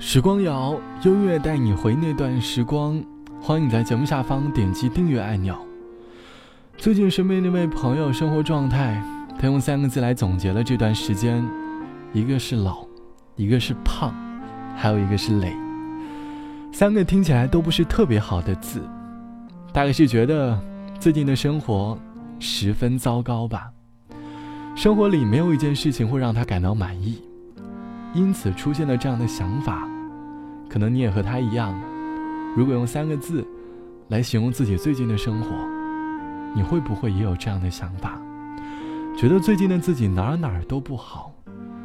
时光谣，音乐带你回那段时光。欢迎在节目下方点击订阅按钮。最近身边那位朋友生活状态，他用三个字来总结了这段时间：一个是老，一个是胖，还有一个是累。三个听起来都不是特别好的字，大概是觉得最近的生活十分糟糕吧。生活里没有一件事情会让他感到满意，因此出现了这样的想法。可能你也和他一样，如果用三个字来形容自己最近的生活，你会不会也有这样的想法？觉得最近的自己哪儿哪儿都不好，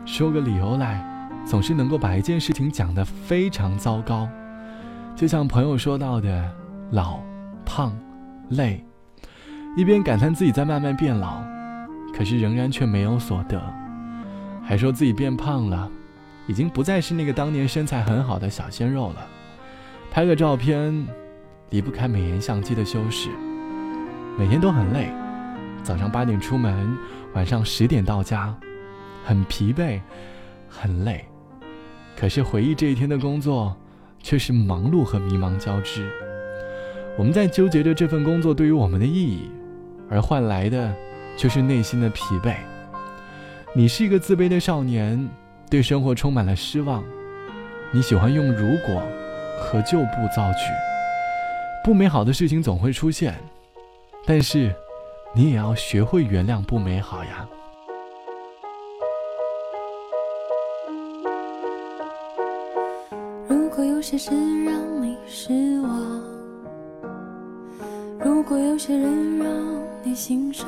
说个理由来，总是能够把一件事情讲得非常糟糕。就像朋友说到的，老、胖、累，一边感叹自己在慢慢变老。可是仍然却没有所得，还说自己变胖了，已经不再是那个当年身材很好的小鲜肉了。拍个照片，离不开美颜相机的修饰。每天都很累，早上八点出门，晚上十点到家，很疲惫，很累。可是回忆这一天的工作，却是忙碌和迷茫交织。我们在纠结着这份工作对于我们的意义，而换来的。却是内心的疲惫。你是一个自卑的少年，对生活充满了失望。你喜欢用“如果”和“就不”造句。不美好的事情总会出现，但是你也要学会原谅不美好呀。如果有些事让你失望，如果有些人让你心伤。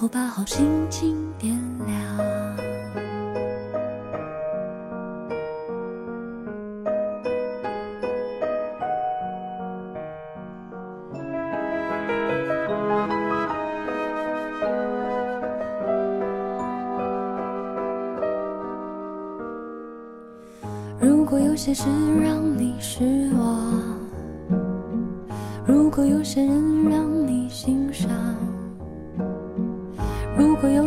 后把好心情点亮。如果有些事让你失望，如果有些人让你心伤。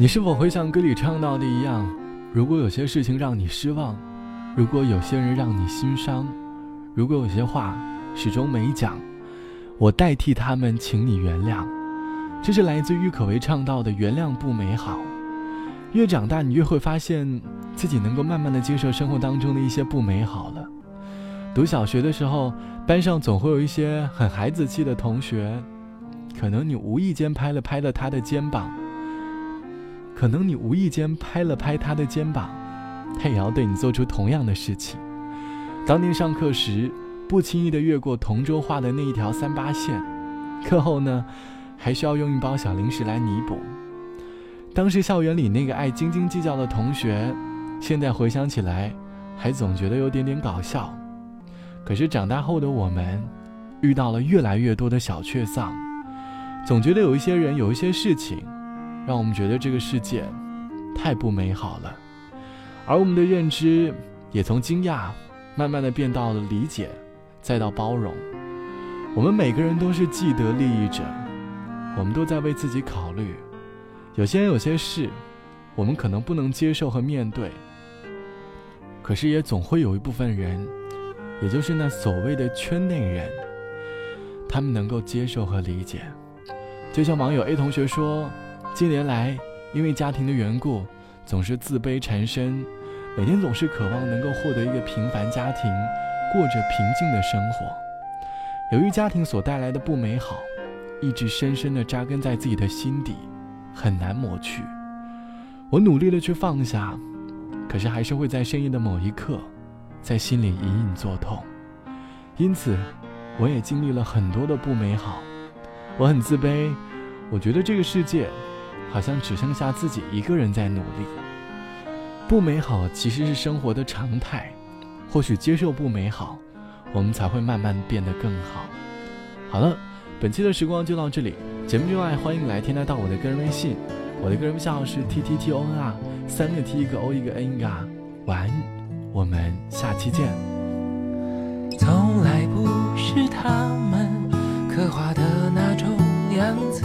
你是否会像歌里唱到的一样？如果有些事情让你失望，如果有些人让你心伤，如果有些话始终没讲，我代替他们，请你原谅。这是来自郁可唯唱到的“原谅不美好”。越长大，你越会发现自己能够慢慢的接受生活当中的一些不美好了。读小学的时候，班上总会有一些很孩子气的同学，可能你无意间拍了拍了他的肩膀。可能你无意间拍了拍他的肩膀，他也要对你做出同样的事情。当年上课时，不轻易的越过同桌画的那一条三八线，课后呢，还需要用一包小零食来弥补。当时校园里那个爱斤斤计较的同学，现在回想起来，还总觉得有点点搞笑。可是长大后的我们，遇到了越来越多的小确丧，总觉得有一些人，有一些事情。让我们觉得这个世界太不美好了，而我们的认知也从惊讶慢慢的变到了理解，再到包容。我们每个人都是既得利益者，我们都在为自己考虑。有些人有些事，我们可能不能接受和面对，可是也总会有一部分人，也就是那所谓的圈内人，他们能够接受和理解。就像网友 A 同学说。近年来，因为家庭的缘故，总是自卑缠身，每天总是渴望能够获得一个平凡家庭，过着平静的生活。由于家庭所带来的不美好，一直深深地扎根在自己的心底，很难抹去。我努力的去放下，可是还是会在深夜的某一刻，在心里隐隐作痛。因此，我也经历了很多的不美好，我很自卑，我觉得这个世界。好像只剩下自己一个人在努力。不美好其实是生活的常态，或许接受不美好，我们才会慢慢变得更好。好了，本期的时光就到这里。节目之外，欢迎来添加到我的个人微信，我的个人微信号是 t t t o n r，三个 t 一个 o 一个 n 一个啊。晚安，我们下期见。从来不是他们刻画的那种样子。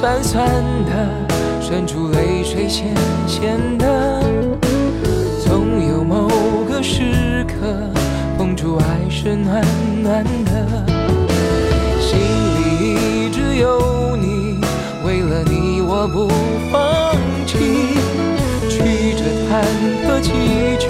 酸酸的，渗出泪水咸咸的，总有某个时刻，碰触爱是暖暖的，心里一直有你，为了你我不放弃，曲折忐忑崎岖，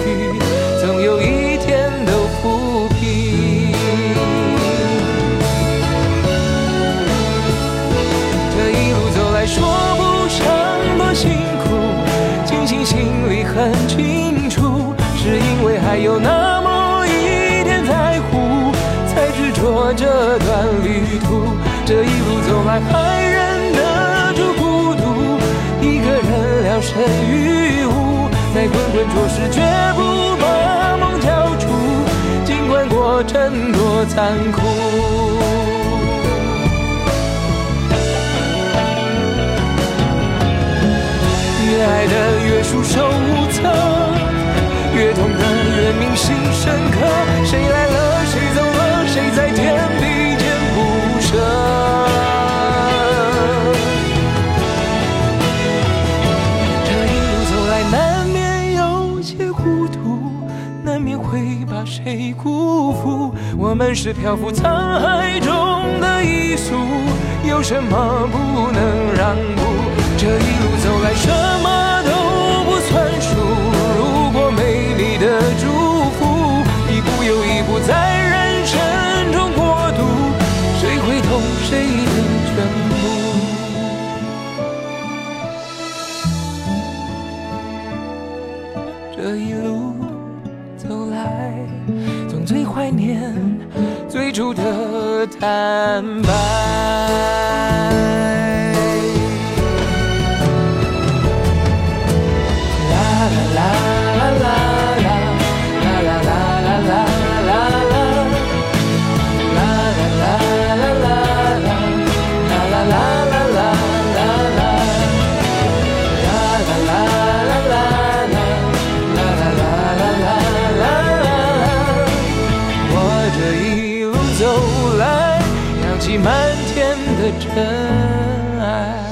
有那么一点在乎，才执着这段旅途。这一路走来，还忍得住孤独，一个人聊胜于无，在滚滚浊世绝不把梦交出，尽管过程多残酷。越爱的越束手无策，铭心深刻谁来了谁走了谁在天地间不舍？这一路走来难免有些糊涂难免会把谁辜负？我们是漂浮沧海中的一粟有什么不能让步？这一路走来什么都不算数。如果没你的主全部这一路走来总最怀念最初的坦白。满天的尘埃